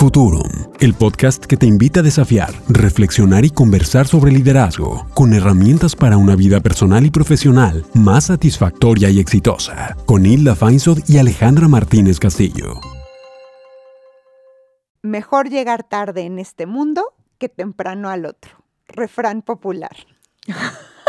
Futurum, el podcast que te invita a desafiar, reflexionar y conversar sobre liderazgo, con herramientas para una vida personal y profesional más satisfactoria y exitosa, con Hilda Feinsod y Alejandra Martínez Castillo. Mejor llegar tarde en este mundo que temprano al otro. Refrán popular.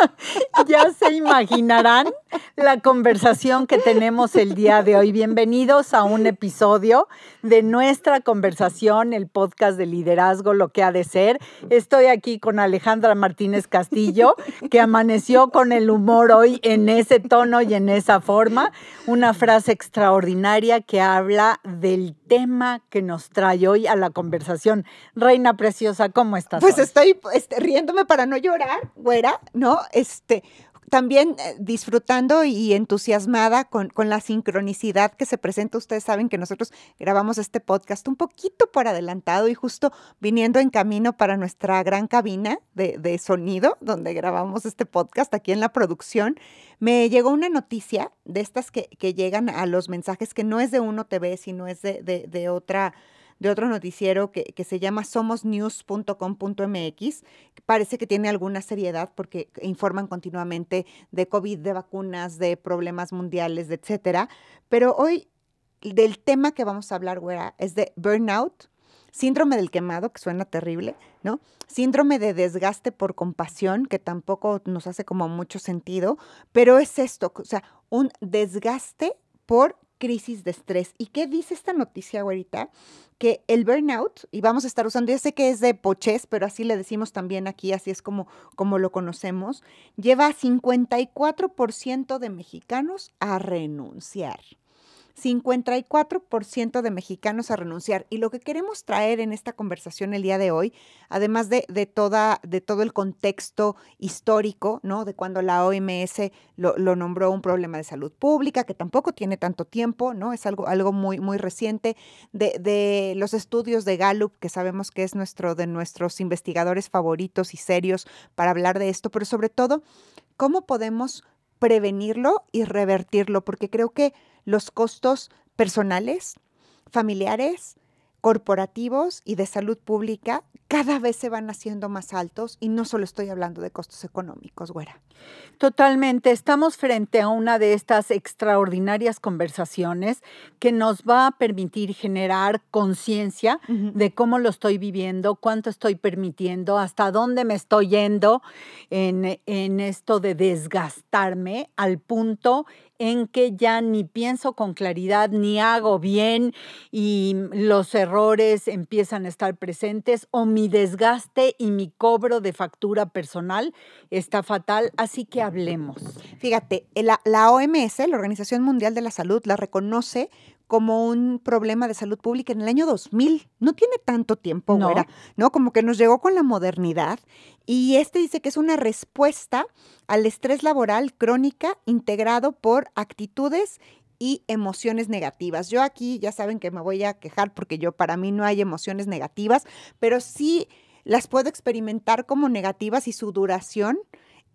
ya se imaginarán la conversación que tenemos el día de hoy. Bienvenidos a un episodio de nuestra conversación, el podcast de liderazgo, lo que ha de ser. Estoy aquí con Alejandra Martínez Castillo, que amaneció con el humor hoy en ese tono y en esa forma. Una frase extraordinaria que habla del tema que nos trae hoy a la conversación. Reina Preciosa, ¿cómo estás? Pues estoy este, riéndome para no llorar, güera, ¿no? Este, también eh, disfrutando y entusiasmada con, con, la sincronicidad que se presenta. Ustedes saben que nosotros grabamos este podcast un poquito por adelantado y justo viniendo en camino para nuestra gran cabina de, de sonido, donde grabamos este podcast aquí en la producción, me llegó una noticia de estas que, que llegan a los mensajes que no es de Uno TV, sino es de, de, de otra de otro noticiero que, que se llama somosnews.com.mx. Parece que tiene alguna seriedad porque informan continuamente de COVID, de vacunas, de problemas mundiales, etcétera. Pero hoy del tema que vamos a hablar, güera, es de burnout, síndrome del quemado, que suena terrible, ¿no? Síndrome de desgaste por compasión, que tampoco nos hace como mucho sentido, pero es esto, o sea, un desgaste por crisis de estrés. ¿Y qué dice esta noticia ahorita? Que el burnout, y vamos a estar usando, ya sé que es de poches, pero así le decimos también aquí, así es como, como lo conocemos, lleva a 54% de mexicanos a renunciar. 54% de mexicanos a renunciar. Y lo que queremos traer en esta conversación el día de hoy, además de, de toda, de todo el contexto histórico, ¿no? De cuando la OMS lo, nombró un problema de salud pública, que tampoco tiene tanto tiempo, ¿no? Es algo, algo muy, muy reciente, de, de los estudios de Gallup, que sabemos que es nuestro, de nuestros investigadores favoritos y serios para hablar de esto, pero sobre todo, ¿cómo podemos prevenirlo y revertirlo? Porque creo que los costos personales, familiares, corporativos y de salud pública cada vez se van haciendo más altos y no solo estoy hablando de costos económicos, güera. Totalmente, estamos frente a una de estas extraordinarias conversaciones que nos va a permitir generar conciencia uh -huh. de cómo lo estoy viviendo, cuánto estoy permitiendo, hasta dónde me estoy yendo en, en esto de desgastarme al punto en que ya ni pienso con claridad, ni hago bien y los errores empiezan a estar presentes o mi desgaste y mi cobro de factura personal está fatal, así que hablemos. Fíjate, la, la OMS, la Organización Mundial de la Salud, la reconoce como un problema de salud pública en el año 2000. No tiene tanto tiempo, no. Güera, ¿no? Como que nos llegó con la modernidad. Y este dice que es una respuesta al estrés laboral crónica integrado por actitudes y emociones negativas. Yo aquí ya saben que me voy a quejar porque yo para mí no hay emociones negativas, pero sí las puedo experimentar como negativas y su duración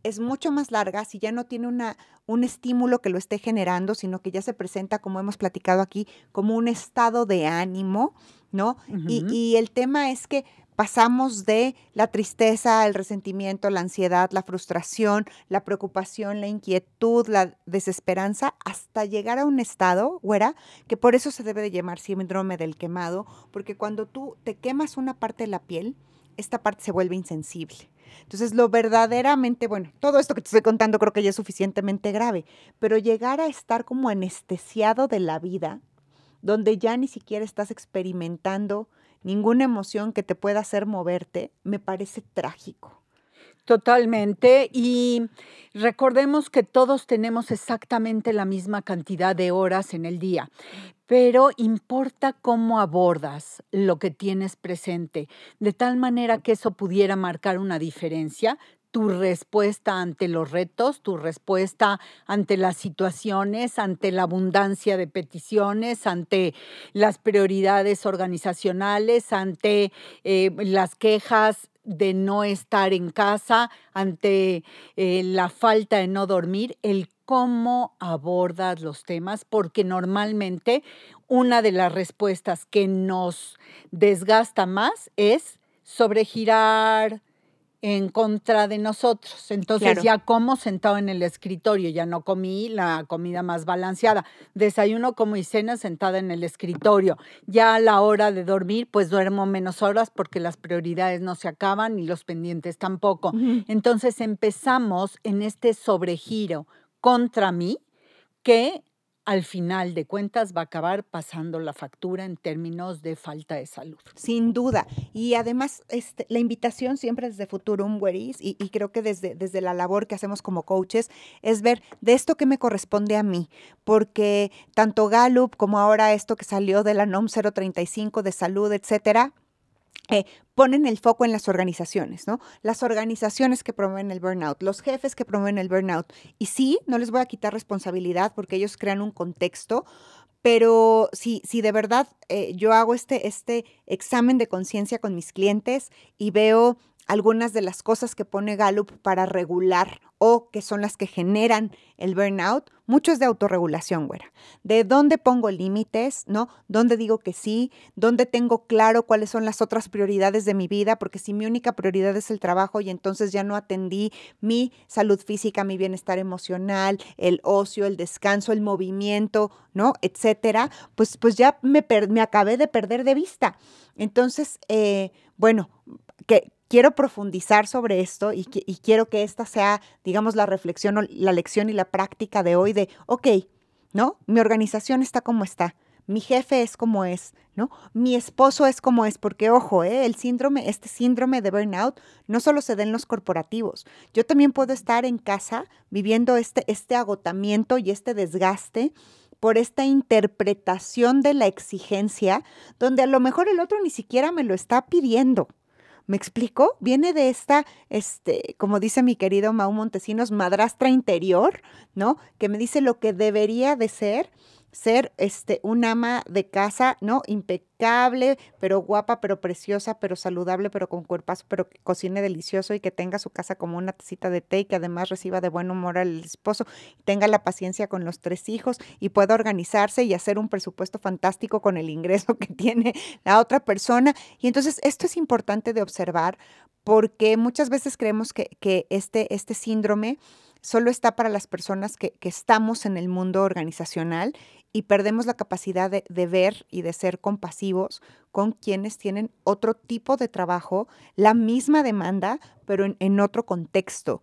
es mucho más larga si ya no tiene una, un estímulo que lo esté generando, sino que ya se presenta, como hemos platicado aquí, como un estado de ánimo, ¿no? Uh -huh. y, y el tema es que pasamos de la tristeza, el resentimiento, la ansiedad, la frustración, la preocupación, la inquietud, la desesperanza, hasta llegar a un estado, güera, que por eso se debe de llamar síndrome del quemado, porque cuando tú te quemas una parte de la piel, esta parte se vuelve insensible. Entonces, lo verdaderamente, bueno, todo esto que te estoy contando creo que ya es suficientemente grave, pero llegar a estar como anestesiado de la vida, donde ya ni siquiera estás experimentando ninguna emoción que te pueda hacer moverte, me parece trágico. Totalmente. Y recordemos que todos tenemos exactamente la misma cantidad de horas en el día, pero importa cómo abordas lo que tienes presente, de tal manera que eso pudiera marcar una diferencia tu respuesta ante los retos, tu respuesta ante las situaciones, ante la abundancia de peticiones, ante las prioridades organizacionales, ante eh, las quejas de no estar en casa, ante eh, la falta de no dormir, el cómo abordas los temas, porque normalmente una de las respuestas que nos desgasta más es sobregirar, en contra de nosotros. Entonces ya como sentado en el escritorio, ya no comí la comida más balanceada. Desayuno como y cena sentada en el escritorio. Ya a la hora de dormir, pues duermo menos horas porque las prioridades no se acaban y los pendientes tampoco. Entonces empezamos en este sobregiro contra mí que al final de cuentas va a acabar pasando la factura en términos de falta de salud. Sin duda. Y además, este, la invitación siempre desde Futurum Weris, y, y creo que desde, desde la labor que hacemos como coaches, es ver de esto que me corresponde a mí, porque tanto Gallup como ahora esto que salió de la NOM 035 de salud, etcétera, eh, ponen el foco en las organizaciones, ¿no? Las organizaciones que promueven el burnout, los jefes que promueven el burnout. Y sí, no les voy a quitar responsabilidad porque ellos crean un contexto, pero si, de verdad eh, yo hago este, este examen de conciencia con mis clientes y veo algunas de las cosas que pone Gallup para regular o que son las que generan el burnout, mucho es de autorregulación, güera. De dónde pongo límites, ¿no? Dónde digo que sí, dónde tengo claro cuáles son las otras prioridades de mi vida, porque si mi única prioridad es el trabajo y entonces ya no atendí mi salud física, mi bienestar emocional, el ocio, el descanso, el movimiento, ¿no? Etcétera, pues, pues ya me, me acabé de perder de vista. Entonces, eh, bueno, que, quiero profundizar sobre esto y, quiero que esta sea, digamos, la reflexión la lección y la práctica de hoy de, ok, ¿no? Mi organización está como está. Mi jefe es como es, ¿no? Mi esposo es como es, porque ojo, ¿eh? el síndrome, este síndrome de burnout no solo se da en los corporativos. Yo también puedo estar en casa viviendo este, este agotamiento y este desgaste por esta interpretación de la exigencia, donde a lo mejor el otro ni siquiera me lo está pidiendo, ¿Me explico? Viene de esta, este, como dice mi querido Mau Montesinos, madrastra interior, ¿no? Que me dice lo que debería de ser ser este, un ama de casa, ¿no? Impecable, pero guapa, pero preciosa, pero saludable, pero con cuerpazo, pero que cocine delicioso y que tenga su casa como una tacita de té y que además reciba de buen humor al esposo, tenga la paciencia con los tres hijos y pueda organizarse y hacer un presupuesto fantástico con el ingreso que tiene la otra persona. Y entonces esto es importante de observar porque muchas veces creemos que, que este, este síndrome solo está para las personas que, que, estamos en el mundo organizacional y perdemos la capacidad de, ver y de ser compasivos con quienes tienen otro tipo de trabajo, la misma demanda, pero en, otro contexto.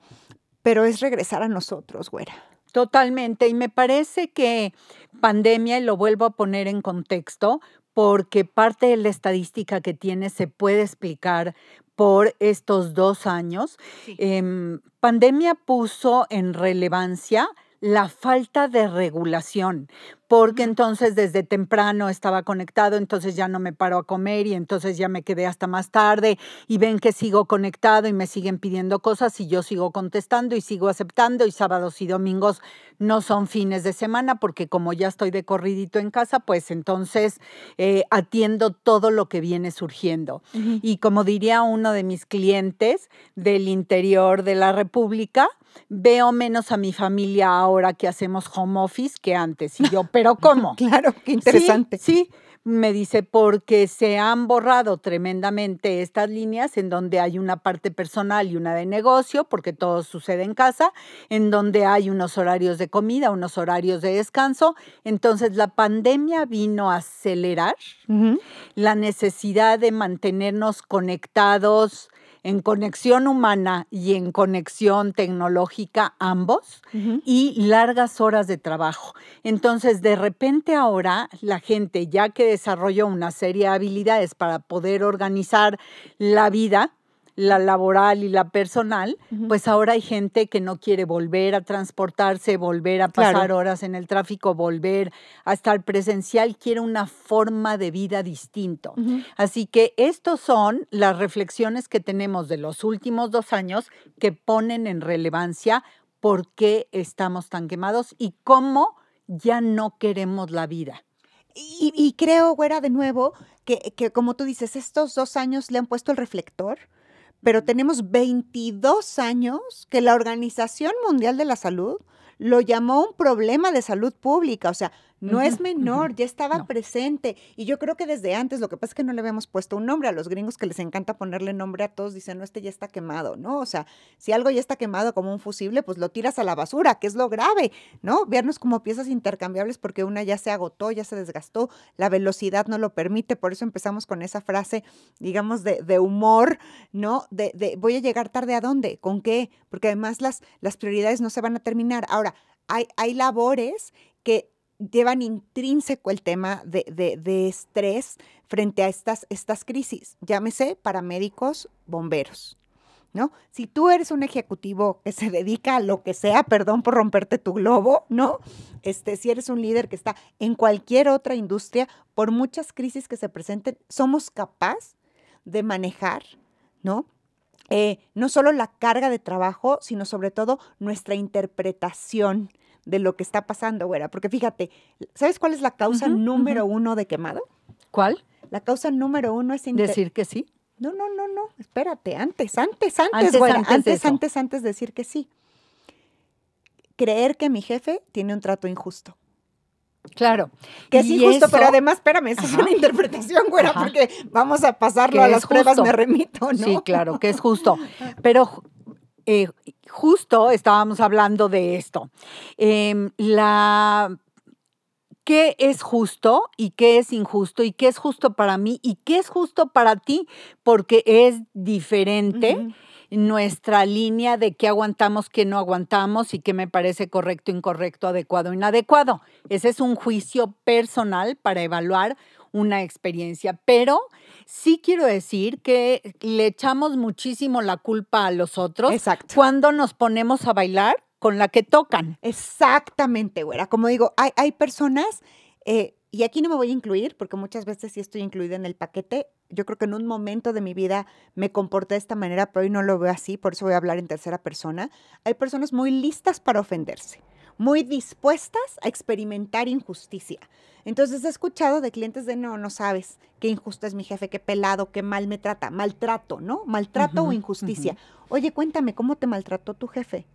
Pero es regresar a nosotros, güera. Totalmente. Y me parece que pandemia, y lo vuelvo a poner en contexto, porque parte de la estadística que tiene se puede explicar por estos dos años. Em, pandemia puso en relevancia la falta de regulación, porque entonces desde temprano estaba conectado, entonces ya no me paro a comer y entonces ya me quedé hasta más tarde y ven que sigo conectado y me siguen pidiendo cosas y yo sigo contestando y sigo aceptando y sábados y domingos no son fines de semana porque como ya estoy de corridito en casa, pues entonces eh, atiendo todo lo que viene surgiendo. Y como diría uno de mis clientes del interior de la República, veo menos a mi familia ahora que hacemos home office que antes. Y yo, pero ¿cómo? claro, qué interesante. Sí, me dice, porque se han borrado tremendamente estas líneas en donde hay una parte personal y una de negocio, porque todo sucede en casa, en donde hay unos horarios de comida, unos horarios de descanso. Entonces la pandemia vino a acelerar la necesidad de mantenernos conectados, en conexión humana y en conexión tecnológica ambos y largas horas de trabajo. Entonces, de repente ahora la gente, ya que desarrolló una serie de habilidades para poder organizar la vida, la laboral y la personal, pues ahora hay gente que no quiere volver a transportarse, volver a pasar horas en el tráfico, volver a estar presencial, quiere una forma de vida distinto. Así que estos son las reflexiones que tenemos de los últimos dos años que ponen en relevancia por qué estamos tan quemados y cómo ya no queremos la vida. Y, creo, güera, de nuevo, que, que como tú dices, estos dos años le han puesto el reflector pero tenemos 22 años que la Organización Mundial de la Salud lo llamó un problema de salud pública. O sea, no es menor, ya estaba presente. Y yo creo que desde antes, lo que pasa es que no le habíamos puesto un nombre a los gringos que les encanta ponerle nombre a todos, dicen, no, este ya está quemado, ¿no? O sea, si algo ya está quemado como un fusible, pues lo tiras a la basura, que es lo grave, ¿no? Vernos como piezas intercambiables porque una ya se agotó, ya se desgastó, la velocidad no lo permite, por eso empezamos con esa frase, digamos, de, de humor, ¿no? De, de, voy a llegar tarde a dónde, con qué, porque además las, las prioridades no se van a terminar. Ahora, hay, hay labores que llevan intrínseco el tema de, de, estrés frente a estas, estas crisis, llámese paramédicos, bomberos. ¿No? Si tú eres un ejecutivo que se dedica a lo que sea, perdón por romperte tu globo, ¿no? Este, si eres un líder que está en cualquier otra industria, por muchas crisis que se presenten, somos capaces de manejar, ¿no? Eh, no solo la carga de trabajo, sino sobre todo nuestra interpretación de lo que está pasando, güera. Porque fíjate, ¿sabes cuál es la causa número uno de quemado? ¿Cuál? La causa número uno es... Decir que sí. No, no, no, no, espérate, antes, antes, antes, antes, güera, antes, antes, antes, antes decir que sí. Creer que mi jefe tiene un trato injusto. Claro. Que es injusto, pero además, espérame, eso es una interpretación, güera, porque vamos a pasarlo a las pruebas, me remito, ¿no? Sí, claro, que es justo. Pero eh, justo estábamos hablando de esto. Em, la qué es justo y qué es injusto y qué es justo para mí y qué es justo para ti, porque es diferente nuestra línea de qué aguantamos, qué no aguantamos y qué me parece correcto, incorrecto, adecuado, inadecuado. Ese es un juicio personal para evaluar una experiencia, pero sí quiero decir que le echamos muchísimo la culpa a los otros cuando nos ponemos a bailar con la que tocan. Exactamente, güera. Como digo, hay, hay personas, eh, y aquí no me voy a incluir, porque muchas veces sí estoy incluida en el paquete. Yo creo que en un momento de mi vida me comporté de esta manera, pero hoy no lo veo así, por eso voy a hablar en tercera persona. Hay personas muy listas para ofenderse, muy dispuestas a experimentar injusticia. Entonces he escuchado de clientes de no, no sabes qué injusto es mi jefe, qué pelado, qué mal me trata, maltrato, ¿no? Maltrato o injusticia. Oye, cuéntame, ¿cómo te maltrató tu jefe?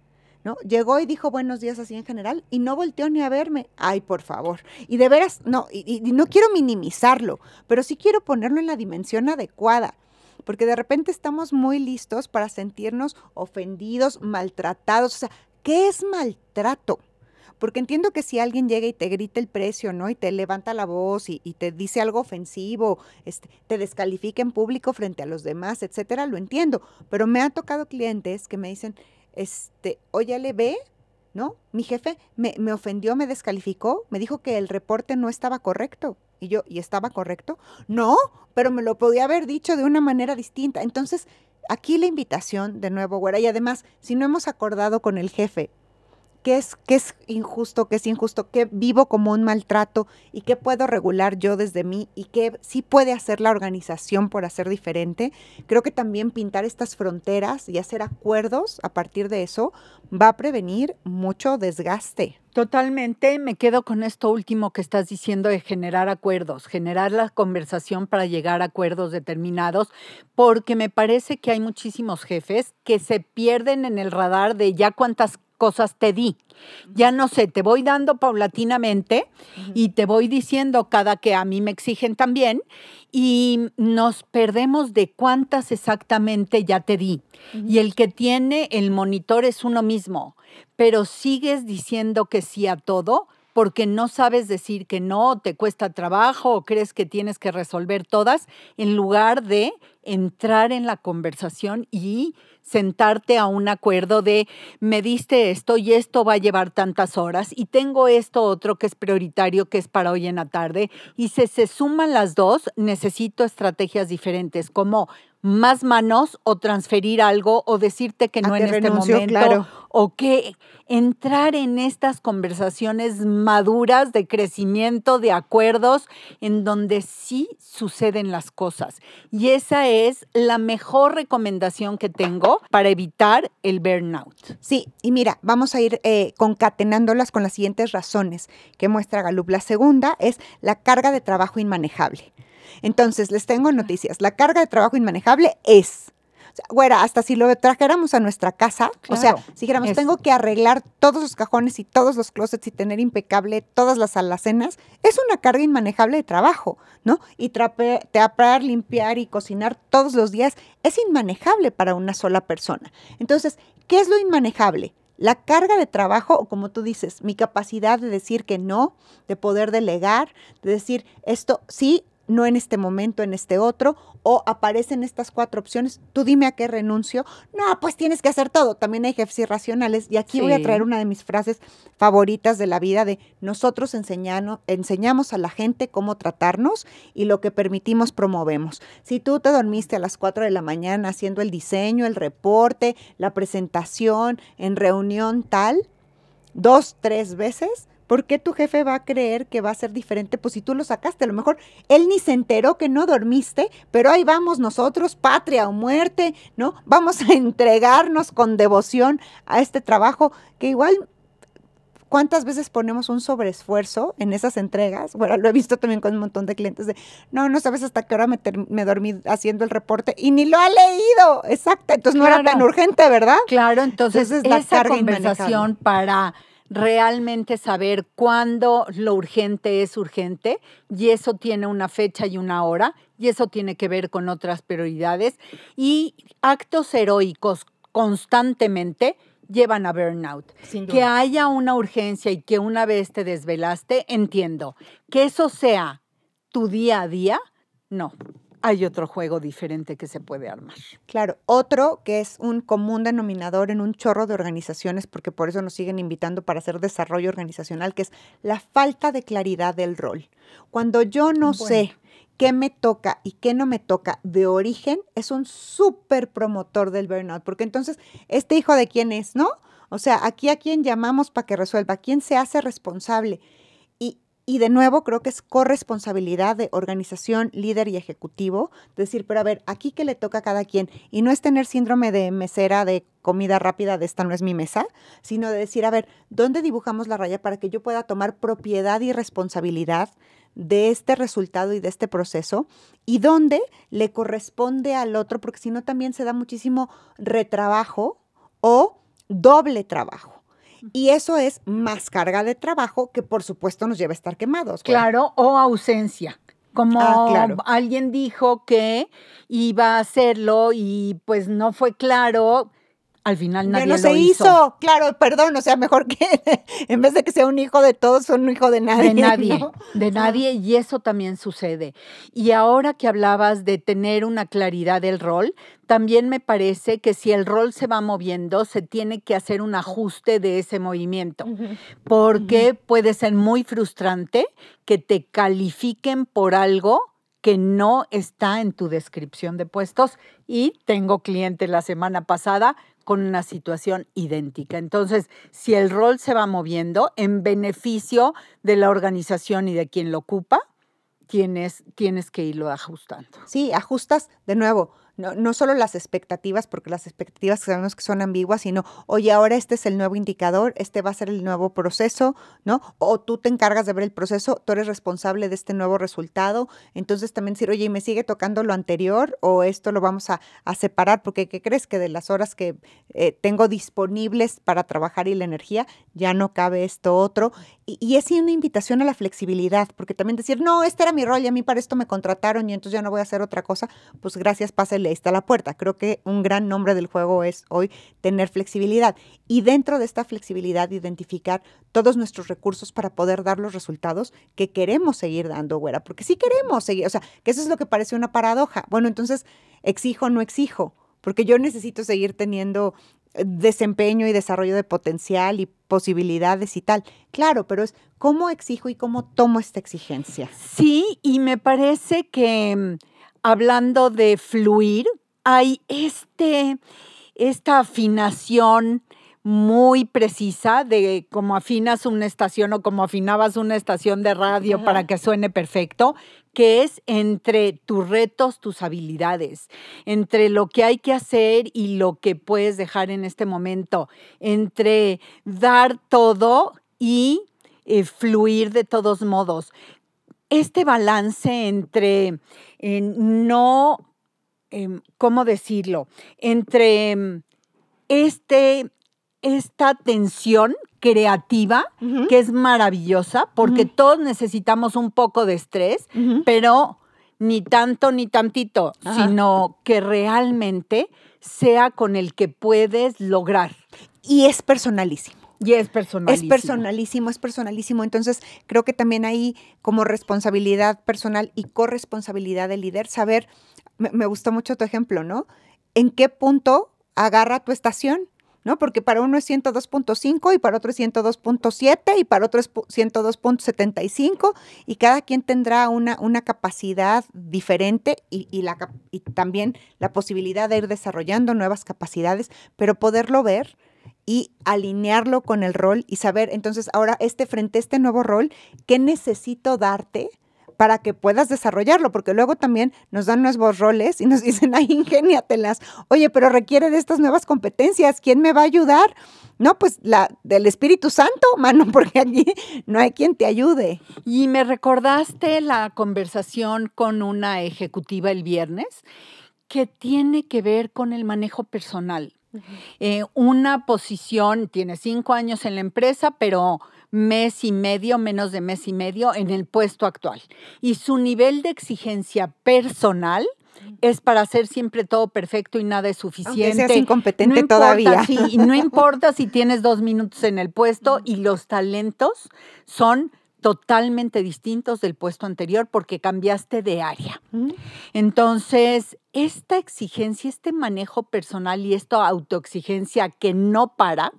¿No? Llegó y dijo buenos días así en general y no volteó ni a verme. Ay, por favor. Y de veras, no, y, y no quiero minimizarlo, pero sí quiero ponerlo en la dimensión adecuada porque de repente estamos muy listos para sentirnos ofendidos, maltratados. O sea, ¿qué es maltrato? Porque entiendo que si alguien llega y te grita el precio, ¿no? Y te levanta la voz y, te dice algo ofensivo, este, te descalifica en público frente a los demás, etcétera, lo entiendo. Pero me ha tocado clientes que me dicen, este, oye, le ve, ¿no? Mi jefe me, me ofendió, me descalificó, me dijo que el reporte no estaba correcto. Y yo, ¿y estaba correcto? No, pero me lo podía haber dicho de una manera distinta. Entonces, aquí la invitación, de nuevo, güera, y además, si no hemos acordado con el jefe qué es, es injusto, qué es injusto, qué vivo como un maltrato y qué puedo regular yo desde mí y qué sí puede hacer la organización por hacer diferente. Creo que también pintar estas fronteras y hacer acuerdos a partir de eso va a prevenir mucho desgaste. Totalmente, me quedo con esto último que estás diciendo de generar acuerdos, generar la conversación para llegar a acuerdos determinados, porque me parece que hay muchísimos jefes que se pierden en el radar de ya cuántas cosas te di. Ya no sé, te voy dando paulatinamente y te voy diciendo cada que a mí me exigen también y nos perdemos de cuántas exactamente ya te di. Y el que tiene el monitor es uno mismo, pero sigues diciendo que sí a todo porque no sabes decir que no, te cuesta trabajo o crees que tienes que resolver todas, en lugar de entrar en la conversación y sentarte a un acuerdo de me diste esto y esto va a llevar tantas horas y tengo esto otro que es prioritario que es para hoy en la tarde y si se suman las dos necesito estrategias diferentes como más manos o transferir algo o decirte que no en este momento o que entrar en estas conversaciones maduras de crecimiento, de acuerdos, en donde sí suceden las cosas. Y esa es la mejor recomendación que tengo para evitar el burnout. Sí, y mira, vamos a ir eh, concatenándolas con las siguientes razones que muestra Galup. La segunda es la carga de trabajo inmanejable. Entonces, les tengo noticias. La carga de trabajo inmanejable es güera, hasta si lo trajéramos a nuestra casa, o sea, si dijéramos, tengo que arreglar todos los cajones y todos los closets y tener impecable todas las alacenas, es una carga inmanejable de trabajo, ¿no? Y trapear, limpiar y cocinar todos los días es inmanejable para una sola persona. Entonces, ¿qué es lo inmanejable? La carga de trabajo, o como tú dices, mi capacidad de decir que no, de poder delegar, de decir esto sí, no en este momento, en este otro, o aparecen estas cuatro opciones, tú dime a qué renuncio. No, pues tienes que hacer todo. También hay jefes irracionales. Y aquí voy a traer una de mis frases favoritas de la vida de nosotros enseñamos a la gente cómo tratarnos y lo que permitimos promovemos. Si tú te dormiste a las cuatro de la mañana haciendo el diseño, el reporte, la presentación, en reunión tal, dos, tres veces, ¿Por qué tu jefe va a creer que va a ser diferente? Pues si tú lo sacaste, a lo mejor él ni se enteró que no dormiste, pero ahí vamos nosotros, patria o muerte, ¿no? Vamos a entregarnos con devoción a este trabajo que igual ¿Cuántas veces ponemos un sobreesfuerzo en esas entregas? Bueno, lo he visto también con un montón de clientes de, no, no sabes hasta qué hora me, dormí haciendo el reporte y ni lo ha leído. Exacto, entonces no era tan urgente, ¿verdad? Claro, entonces, es esa conversación para realmente saber cuándo lo urgente es urgente y eso tiene una fecha y una hora y eso tiene que ver con otras prioridades y actos heroicos constantemente llevan a burnout. Que haya una urgencia y que una vez te desvelaste, entiendo. Que eso sea tu día a día, no hay otro juego diferente que se puede armar. Claro, otro que es un común denominador en un chorro de organizaciones, porque por eso nos siguen invitando para hacer desarrollo organizacional, que es la falta de claridad del rol. Cuando yo no sé qué me toca y qué no me toca de origen, es un súper promotor del burnout, porque entonces, ¿este hijo de quién es, no? O sea, aquí a quién llamamos para que resuelva, quién se hace responsable. Y de nuevo, creo que es corresponsabilidad de organización, líder y ejecutivo decir, pero a ver, aquí que le toca a cada quien. Y no es tener síndrome de mesera de comida rápida de esta no es mi mesa, sino de decir, a ver, ¿dónde dibujamos la raya para que yo pueda tomar propiedad y responsabilidad de este resultado y de este proceso? Y dónde le corresponde al otro, porque si no también se da muchísimo retrabajo o doble trabajo. Y eso es más carga de trabajo que por supuesto nos lleva a estar quemados. Claro, o ausencia. Como ah, alguien dijo que iba a hacerlo y pues no fue claro, al final nadie no se hizo. Claro, perdón, o sea, mejor que en vez de que sea un hijo de todos, son un hijo de nadie. De nadie, de nadie, y eso también sucede. Y ahora que hablabas de tener una claridad del rol, también me parece que si el rol se va moviendo, se tiene que hacer un ajuste de ese movimiento, porque puede ser muy frustrante que te califiquen por algo que no está en tu descripción de puestos y tengo cliente la semana pasada con una situación idéntica. Entonces, si el rol se va moviendo en beneficio de la organización y de quien lo ocupa, tienes, tienes que irlo ajustando. Sí, ajustas de nuevo no, no solo las expectativas, porque las expectativas sabemos que son ambiguas, sino, oye, ahora este es el nuevo indicador, este va a ser el nuevo proceso, ¿no? O tú te encargas de ver el proceso, tú eres responsable de este nuevo resultado. Entonces también decir, oye, ¿y me sigue tocando lo anterior o esto lo vamos a, separar? Porque ¿qué crees? Que de las horas que eh, tengo disponibles para trabajar y la energía, ya no cabe esto otro. Y, y es una invitación a la flexibilidad, porque también decir, no, este era mi rol y a mí para esto me contrataron y entonces ya no voy a hacer otra cosa, pues gracias, pásale ahí está la puerta. Creo que un gran nombre del juego es hoy tener flexibilidad y dentro de esta flexibilidad identificar todos nuestros recursos para poder dar los resultados que queremos seguir dando, güera, porque sí queremos seguir, o sea, que eso es lo que parece una paradoja. Bueno, entonces, exijo o no exijo, porque yo necesito seguir teniendo eh, desempeño y desarrollo de potencial y posibilidades y tal. Claro, pero es cómo exijo y cómo tomo esta exigencia. Sí, y me parece que mm, hablando de fluir, hay este, esta afinación muy precisa de cómo afinas una estación o cómo afinabas una estación de radio para que suene perfecto, que es entre tus retos, tus habilidades, entre lo que hay que hacer y lo que puedes dejar en este momento, entre dar todo y eh, fluir de todos modos este balance entre eh, no em, ¿cómo decirlo? Entre em, este, esta tensión creativa que es maravillosa porque todos necesitamos un poco de estrés, pero ni tanto ni tantito, sino que realmente sea con el que puedes lograr. Y es personalísimo. Y es personalísimo. Es personalísimo, es personalísimo. Entonces, creo que también ahí, como responsabilidad personal y corresponsabilidad del líder, saber, me, me gustó mucho tu ejemplo, ¿no? ¿En qué punto agarra tu estación? ¿no? Porque para uno es 102.5 y para otro es 102.7 y para otro es 102.75 y cada quien tendrá una, una capacidad diferente y, la, y también la posibilidad de ir desarrollando nuevas capacidades, pero poderlo ver y alinearlo con el rol y saber, entonces, ahora este frente a este nuevo rol, ¿qué necesito darte? para que puedas desarrollarlo, porque luego también nos dan nuevos roles y nos dicen, ay, ingéniatelas, oye, pero requiere de estas nuevas competencias, ¿quién me va a ayudar? No, pues la del Espíritu Santo, mano, porque allí no hay quien te ayude. Y me recordaste la conversación con una ejecutiva el viernes que tiene que ver con el manejo personal. Eh, una posición, tiene cinco años en la empresa, pero mes y medio, menos de mes y medio en el puesto actual. Y su nivel de exigencia personal es para hacer siempre todo perfecto y nada es suficiente. Aunque seas incompetente todavía. y no importa si tienes dos minutos en el puesto y los talentos son totalmente distintos del puesto anterior porque cambiaste de área. Entonces, esta exigencia, este manejo personal y esta autoexigencia que no para,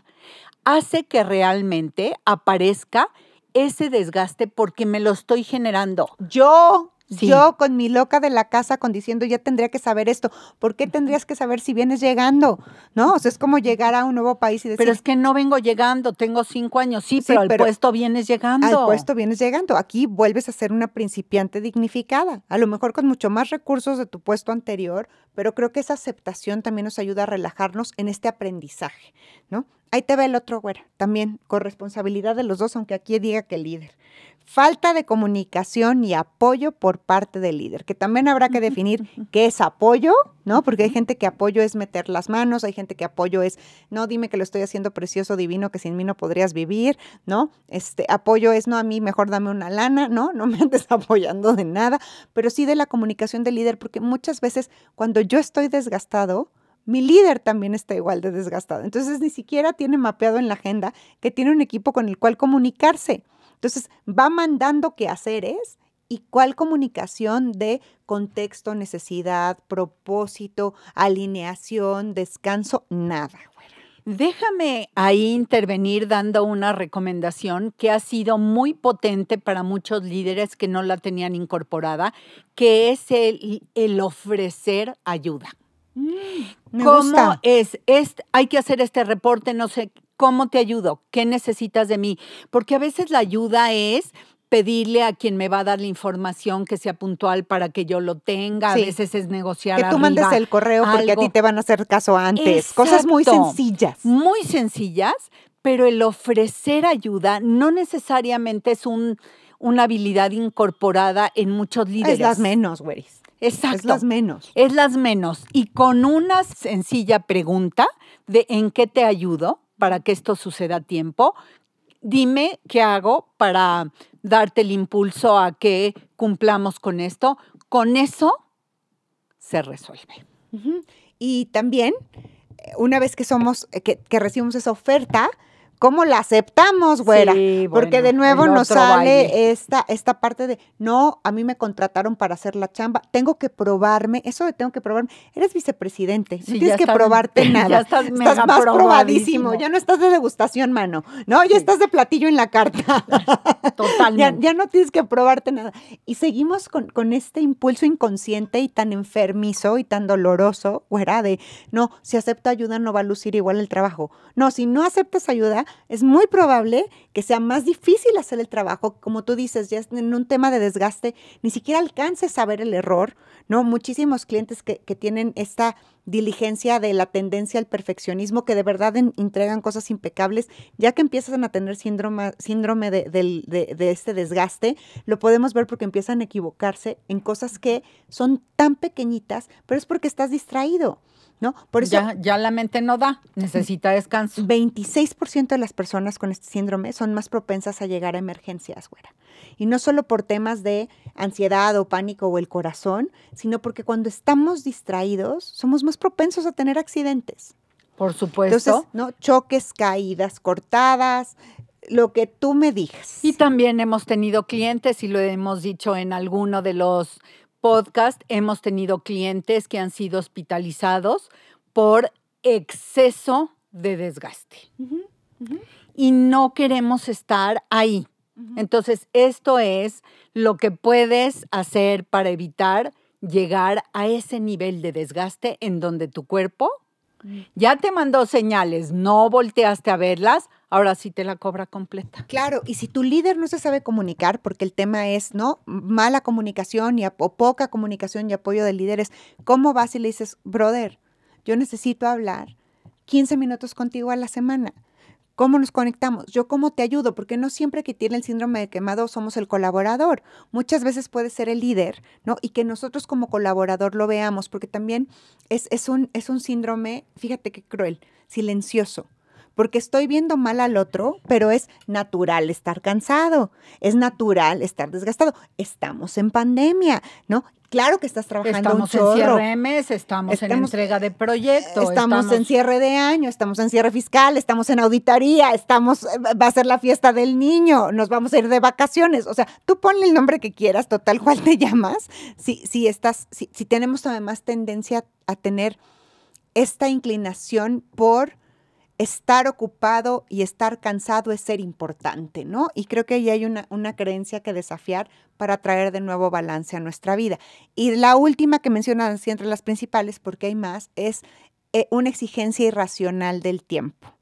hace que realmente aparezca ese desgaste porque me lo estoy generando. Yo yo con mi loca de la casa con diciendo ya tendría que saber esto. ¿Por qué tendrías que saber si vienes llegando? ¿No? O sea, es como llegar a un nuevo país y decir. Pero es que no vengo llegando, tengo cinco años. Sí, pero al puesto vienes llegando. Al puesto vienes llegando. Aquí vuelves a ser una principiante dignificada. A lo mejor con mucho más recursos de tu puesto anterior, pero creo que esa aceptación también nos ayuda a relajarnos en este aprendizaje, ¿no? Ahí te ve el otro güera, también con responsabilidad de los dos, aunque aquí diga que el líder falta de comunicación y apoyo por parte del líder, que también habrá que definir qué es apoyo, ¿no? Porque hay gente que apoyo es meter las manos, hay gente que apoyo es, no, dime que lo estoy haciendo precioso, divino, que sin mí no podrías vivir, ¿no? Este apoyo es, no, a mí mejor dame una lana, ¿no? No me andes apoyando de nada, pero sí de la comunicación del líder, porque muchas veces cuando yo estoy desgastado, mi líder también está igual de desgastado. Entonces ni siquiera tiene mapeado en la agenda que tiene un equipo con el cual comunicarse. Entonces, va mandando qué haceres y cuál comunicación de contexto, necesidad, propósito, alineación, descanso, nada. Déjame ahí intervenir dando una recomendación que ha sido muy potente para muchos líderes que no la tenían incorporada, que es el, ofrecer ayuda. Mm, me ¿Cómo es? es? Hay que hacer este reporte, no sé ¿Cómo te ayudo? ¿Qué necesitas de mí? Porque a veces la ayuda es pedirle a quien me va a dar la información que sea puntual para que yo lo tenga. A veces es negociar. Que tú mandes el correo porque a ti te van a hacer caso antes. Cosas muy sencillas. Muy sencillas, pero el ofrecer ayuda no necesariamente es un, una habilidad incorporada en muchos líderes. Es las menos, güey. Exacto. Es las menos. Es las menos. Y con una sencilla pregunta de ¿en qué te ayudo? Para que esto suceda a tiempo. Dime qué hago para darte el impulso a que cumplamos con esto. Con eso se resuelve. Y también, eh, una vez que somos, eh, que, que recibimos esa oferta, ¿Cómo la aceptamos, güera? Porque de nuevo nos sale esta, esta parte de, no, a mí me contrataron para hacer la chamba, tengo que probarme, eso de tengo que probarme, eres vicepresidente, no tienes que probarte nada. Ya estás, estás más probadísimo, ya no estás de degustación, mano, no, ya estás de platillo en la carta. Totalmente. ya, no tienes que probarte nada. Y seguimos con, con este impulso inconsciente y tan enfermizo y tan doloroso, güera, de, no, si acepto ayuda no va a lucir igual el trabajo. No, si no aceptas ayuda, es muy probable que sea más difícil hacer el trabajo, como tú dices, ya en un tema de desgaste, ni siquiera alcances a ver el error, ¿no? Muchísimos clientes que, tienen esta diligencia de la tendencia al perfeccionismo, que de verdad entregan cosas impecables, ya que empiezan a tener síndrome, síndrome de, de, este desgaste, lo podemos ver porque empiezan a equivocarse en cosas que son tan pequeñitas, pero es porque estás distraído. ¿no? Por eso, ya, ya la mente no da, necesita descanso. 26% de las personas con este síndrome son más propensas a llegar a emergencias, güera. Y no solo por temas de ansiedad o pánico o el corazón, sino porque cuando estamos distraídos somos más propensos a tener accidentes. Por supuesto. Entonces, ¿no? Choques, caídas, cortadas, lo que tú me digas. Y también hemos tenido clientes, y lo hemos dicho en alguno de los podcast hemos tenido clientes que han sido hospitalizados por exceso de desgaste. Y no queremos estar ahí. Entonces, esto es lo que puedes hacer para evitar llegar a ese nivel de desgaste en donde tu cuerpo ya te mandó señales, no volteaste a verlas, ahora sí te la cobra completa. Claro, y si tu líder no se sabe comunicar, porque el tema es, ¿no? Mala comunicación y, o poca comunicación y apoyo de líderes, ¿cómo vas y le dices, brother, yo necesito hablar 15 minutos contigo a la semana? ¿Cómo nos conectamos? ¿Yo cómo te ayudo? Porque no siempre que tiene el síndrome de quemado somos el colaborador. Muchas veces puede ser el líder, ¿no? Y que nosotros como colaborador lo veamos, porque también es, es, un, es un síndrome, fíjate qué cruel, silencioso porque estoy viendo mal al otro, pero es natural estar cansado, es natural estar desgastado. Estamos en pandemia, ¿no? Claro que estás trabajando estamos un chorro. en CRMs, estamos, en entrega de proyectos. Estamos, en cierre de año, estamos en cierre fiscal, estamos en auditoría, estamos, va a ser la fiesta del niño, nos vamos a ir de vacaciones. O sea, tú ponle el nombre que quieras, total cual te llamas. Si, si estás, si, si tenemos además tendencia a tener esta inclinación por estar ocupado y estar cansado es ser importante, ¿no? Y creo que ahí hay una, una, creencia que desafiar para traer de nuevo balance a nuestra vida. Y la última que mencionas así entre las principales, porque hay más, es eh, una exigencia irracional del tiempo.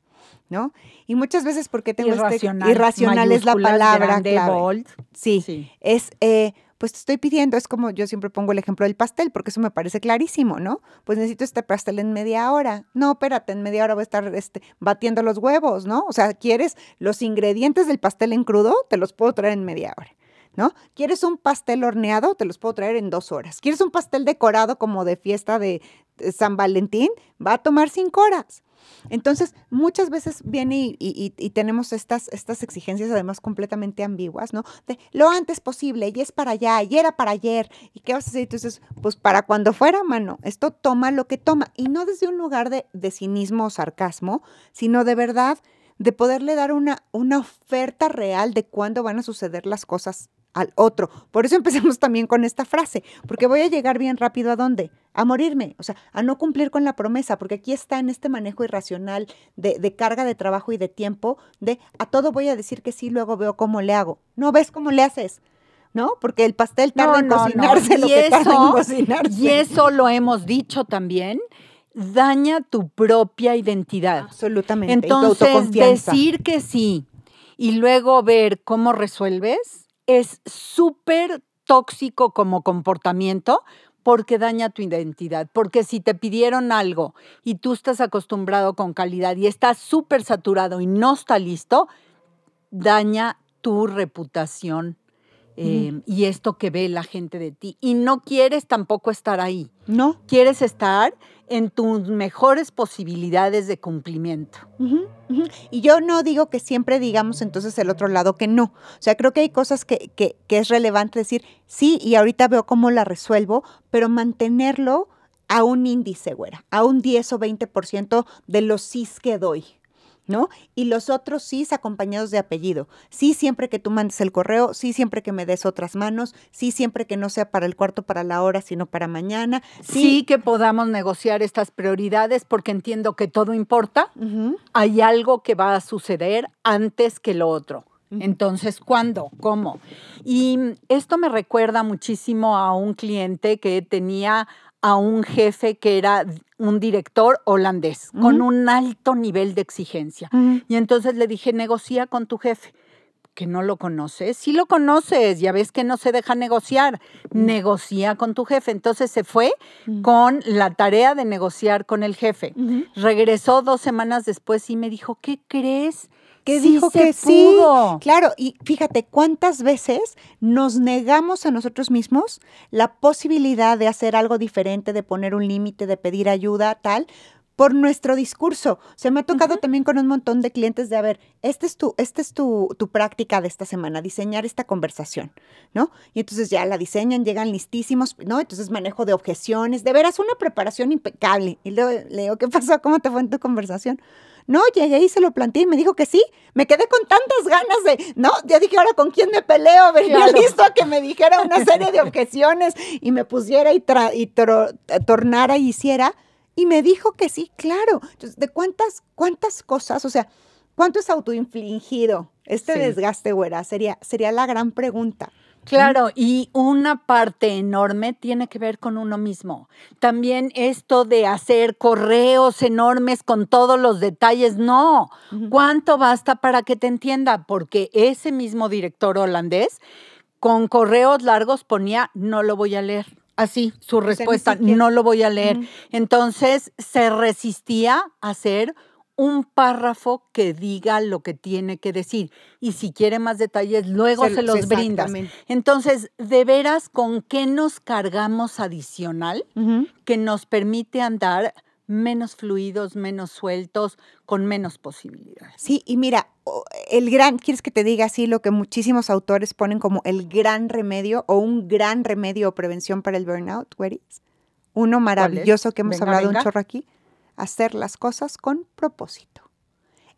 ¿No? Y muchas veces porque tengo este irracional, este irracional es la palabra clave. Sí, sí, es eh, pues te estoy pidiendo, es como yo siempre pongo el ejemplo del pastel, porque eso me parece clarísimo, ¿no? Pues necesito este pastel en media hora. No, espérate, en media hora voy a estar este, batiendo los huevos, ¿no? O sea, ¿quieres los ingredientes del pastel en crudo? Te los puedo traer en media hora. ¿No? ¿Quieres un pastel horneado? Te los puedo traer en dos horas. ¿Quieres un pastel decorado como de fiesta de San Valentín? Va a tomar cinco horas. Entonces, muchas veces viene y, tenemos estas, estas exigencias además completamente ambiguas, ¿no? De lo antes posible, y es para allá, y era para ayer, ¿y qué vas a hacer? Entonces, pues para cuando fuera, mano, esto toma lo que toma, y no desde un lugar de, de cinismo o sarcasmo, sino de verdad de poderle dar una, una oferta real de cuándo van a suceder las cosas al otro. Por eso empecemos también con esta frase, porque voy a llegar bien rápido a dónde? A morirme, o sea, a no cumplir con la promesa, porque aquí está en este manejo irracional de, de, carga de trabajo y de tiempo, de a todo voy a decir que sí, luego veo cómo le hago. No ves cómo le haces. ¿no? Porque el pastel tarda en cocinarse lo que tarda en cocinarse. Y eso lo hemos dicho también, daña tu propia identidad. Absolutamente. Entonces, decir que sí y luego ver cómo resuelves, es súper tóxico como comportamiento porque daña tu identidad. Porque si te pidieron algo y tú estás acostumbrado con calidad y estás súper saturado y no está listo, daña tu reputación Em, y esto que ve la gente de ti. Y no quieres tampoco estar ahí. No. Quieres estar en tus mejores posibilidades de cumplimiento. Y yo no digo que siempre digamos entonces el otro lado que no. O sea, creo que hay cosas que, que, que es relevante decir, sí, y ahorita veo cómo la resuelvo, pero mantenerlo a un índice, güera, a un 10 o 20% de los sís que doy. ¿No? Y los otros sí acompañados de apellido. Sí siempre que tú mandes el correo, sí siempre que me des otras manos, sí siempre que no sea para el cuarto, para la hora, sino para mañana. Sí, que podamos negociar estas prioridades porque entiendo que todo importa. Hay algo que va a suceder antes que lo otro. Entonces, ¿cuándo? ¿Cómo? Y esto me recuerda muchísimo a un cliente que tenía a un jefe que era un director holandés con un alto nivel de exigencia. Y entonces le dije, negocia con tu jefe que no lo conoces. Sí lo conoces, ya ves que no se deja negociar. Negocia con tu jefe. Entonces se fue con la tarea de negociar con el jefe. Regresó dos semanas después y me dijo, ¿qué crees? Que dijo que sí. Claro, y fíjate cuántas veces nos negamos a nosotros mismos la posibilidad de hacer algo diferente, de poner un límite, de pedir ayuda, tal, por nuestro discurso. Se me ha tocado también con un montón de clientes de, a ver, este es, tu, este es tu, tu, práctica de esta semana, diseñar esta conversación, ¿no? Y entonces ya la diseñan, llegan listísimos, ¿no? Entonces manejo de objeciones, de veras una preparación impecable. Y luego le digo, ¿qué pasó? ¿Cómo te fue en tu conversación? No, llegué y se lo planteé y me dijo que sí. Me quedé con tantas ganas de, no, ya dije, ahora con quién me peleo. Venía listo a que me dijera una serie de objeciones y me pusiera y, y tornara y hiciera y me dijo que sí, claro. Entonces, ¿de cuántas, cuántas cosas? O sea, ¿cuánto es autoinfligido este desgaste, güera? Sería, sería la gran pregunta. Claro, y una parte enorme tiene que ver con uno mismo. También esto de hacer correos enormes con todos los detalles, no. ¿Cuánto basta para que te entienda? Porque ese mismo director holandés con correos largos ponía, no lo voy a leer. Así, su respuesta, no lo voy a leer. Entonces, se resistía a hacer un párrafo que diga lo que tiene que decir. Y si quiere más detalles, luego se, los brindas. Entonces, de veras, ¿con qué nos cargamos adicional que nos permite andar menos fluidos, menos sueltos, con menos posibilidades. Sí, y mira, el gran, ¿quieres que te diga así lo que muchísimos autores ponen como el gran remedio o un gran remedio o prevención para el burnout, Weris? Uno maravilloso que hemos hablado un chorro aquí, hacer las cosas con propósito.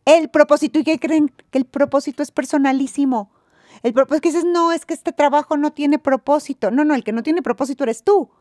El propósito, ¿y qué creen? Que el propósito es personalísimo. El propósito que dices, no, es que este trabajo no tiene propósito. No, no, el que no tiene propósito eres tú.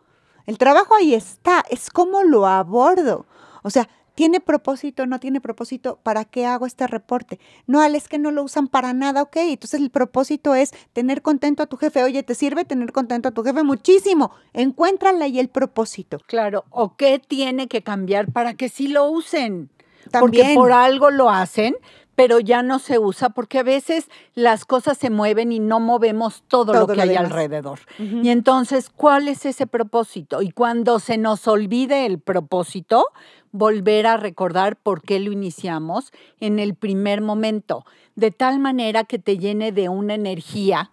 El trabajo ahí está, es como lo abordo. O sea, ¿tiene propósito, no tiene propósito? ¿Para qué hago este reporte? No, Al, es que no lo usan para nada, ok. Entonces el propósito es tener contento a tu jefe. Oye, ¿te sirve tener contento a tu jefe? Muchísimo. Encuéntrala ahí el propósito. Claro, o qué tiene que cambiar para que sí lo usen. También. Porque por algo lo hacen, pero ya no se usa porque a veces las cosas se mueven y no movemos todo, lo que hay alrededor. Y entonces, ¿cuál es ese propósito? Y cuando se nos olvide el propósito, volver a recordar por qué lo iniciamos en el primer momento, de tal manera que te llene de una energía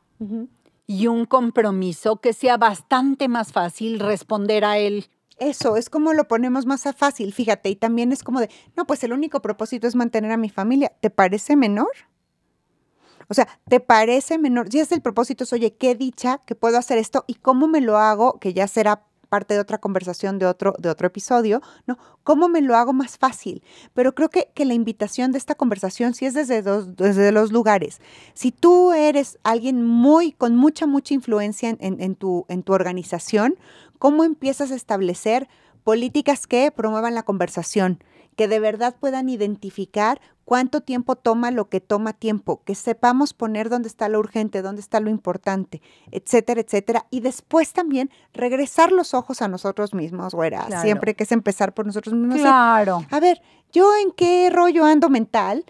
y un compromiso que sea bastante más fácil responder a él. Eso, es como lo ponemos más fácil, fíjate, y también es como de, no, pues el único propósito es mantener a mi familia. ¿Te parece menor? O sea, ¿te parece menor? Si es el propósito, es, oye, qué dicha que puedo hacer esto y cómo me lo hago, que ya será parte de otra conversación de otro, de otro episodio, ¿no? ¿Cómo me lo hago más fácil? Pero creo que, que la invitación de esta conversación sí es desde, dos, desde los lugares. Si tú eres alguien muy, con mucha, mucha influencia en, tu, en tu organización, ¿Cómo empiezas a establecer políticas que promuevan la conversación, que de verdad puedan identificar cuánto tiempo toma lo que toma tiempo, que sepamos poner dónde está lo urgente, dónde está lo importante, etcétera, etcétera. Y después también regresar los ojos a nosotros mismos, güera. Siempre que es empezar por nosotros mismos. Claro. A ver, yo en qué rollo ando mental,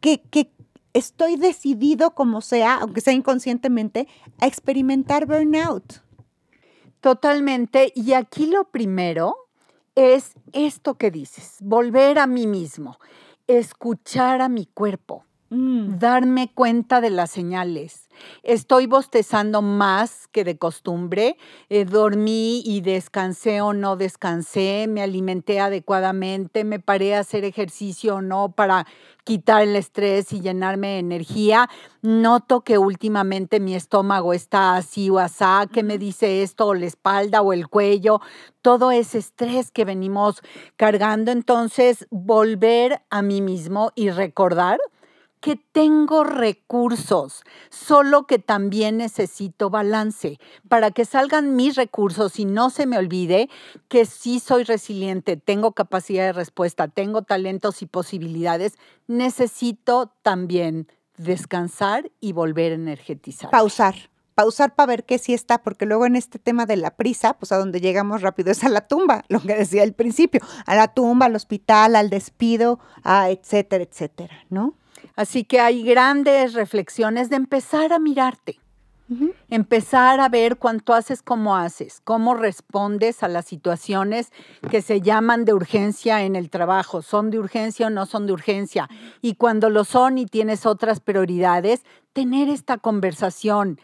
que, que estoy decidido como sea, aunque sea inconscientemente, a experimentar burnout. Totalmente. Y aquí lo primero es esto que dices, volver a mí mismo, escuchar a mi cuerpo, mm. darme cuenta de las señales, Estoy bostezando más que de costumbre. Eh, dormí y descansé o no descansé. Me alimenté adecuadamente. Me paré a hacer ejercicio o no para quitar el estrés y llenarme de energía. Noto que últimamente mi estómago está así o asá, que me dice esto, o la espalda o el cuello, todo ese estrés que venimos cargando. Entonces, volver a mí mismo y recordar que tengo recursos, solo que también necesito balance para que salgan mis recursos y no se me olvide que sí soy resiliente, tengo capacidad de respuesta, tengo talentos y posibilidades, necesito también descansar y volver a energetizar. Pausar pausar para ver qué sí está, porque luego en este tema de la prisa, pues a donde llegamos rápido es a la tumba, lo que decía al principio, a la tumba, al hospital, al despido, a etcétera, etcétera, ¿no? Así que hay grandes reflexiones de empezar a mirarte. Empezar a ver cuánto haces, cómo haces, cómo respondes a las situaciones que se llaman de urgencia en el trabajo. ¿Son de urgencia o no son de urgencia? Y cuando lo son y tienes otras prioridades, tener esta conversación,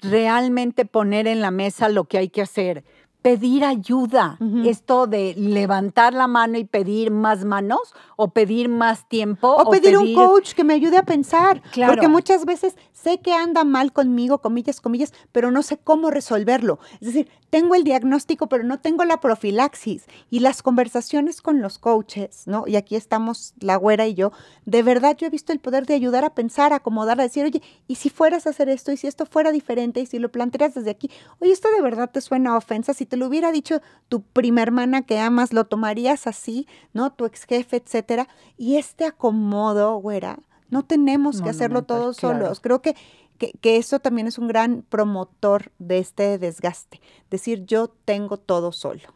realmente poner en la mesa lo que hay que hacer pedir ayuda, esto de levantar la mano y pedir más manos o pedir más tiempo. O, pedir, un coach que me ayude a pensar. Porque muchas veces sé que anda mal conmigo, comillas, comillas, pero no sé cómo resolverlo. Es decir, tengo el diagnóstico, pero no tengo la profilaxis. Y las conversaciones con los coaches, ¿no? Y aquí estamos la güera y yo, de verdad yo he visto el poder de ayudar a pensar, a acomodar, a decir, oye, ¿y si fueras a hacer esto? ¿Y si esto fuera diferente? ¿Y si lo plantearas desde aquí? Oye, esto de verdad te suena a ofensa. Si te lo hubiera dicho tu prima hermana que amas, lo tomarías así, ¿no? Tu ex jefe, etcétera. Y este acomodo, güera, no tenemos que hacerlo todos solos. Creo que, que, que, eso también es un gran promotor de este desgaste. Decir, yo tengo todo solo.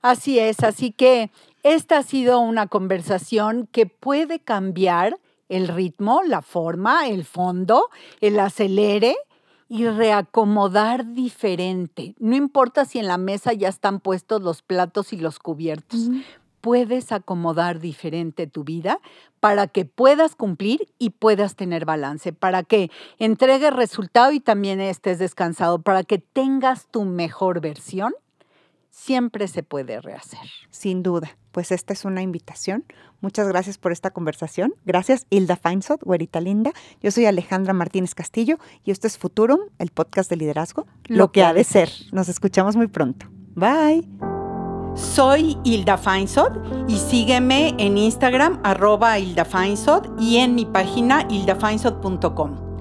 Así es, así que esta ha sido una conversación que puede cambiar el ritmo, la forma, el fondo, el acelere y reacomodar diferente. No importa si en la mesa ya están puestos los platos y los cubiertos. Puedes acomodar diferente tu vida para que puedas cumplir y puedas tener balance, para que entregues resultado y también estés descansado, para que tengas tu mejor versión siempre se puede rehacer. Sin duda, pues esta es una invitación. Muchas gracias por esta conversación. Gracias, Hilda Feinsod, güerita linda. Yo soy Alejandra Martínez Castillo y esto es Futurum, el podcast de liderazgo, lo, que, ha de ser. Nos escuchamos muy pronto. Bye. Soy Hilda Feinsod y sígueme en Instagram, arroba Hilda Feinsod y en mi página hildafeinsod.com.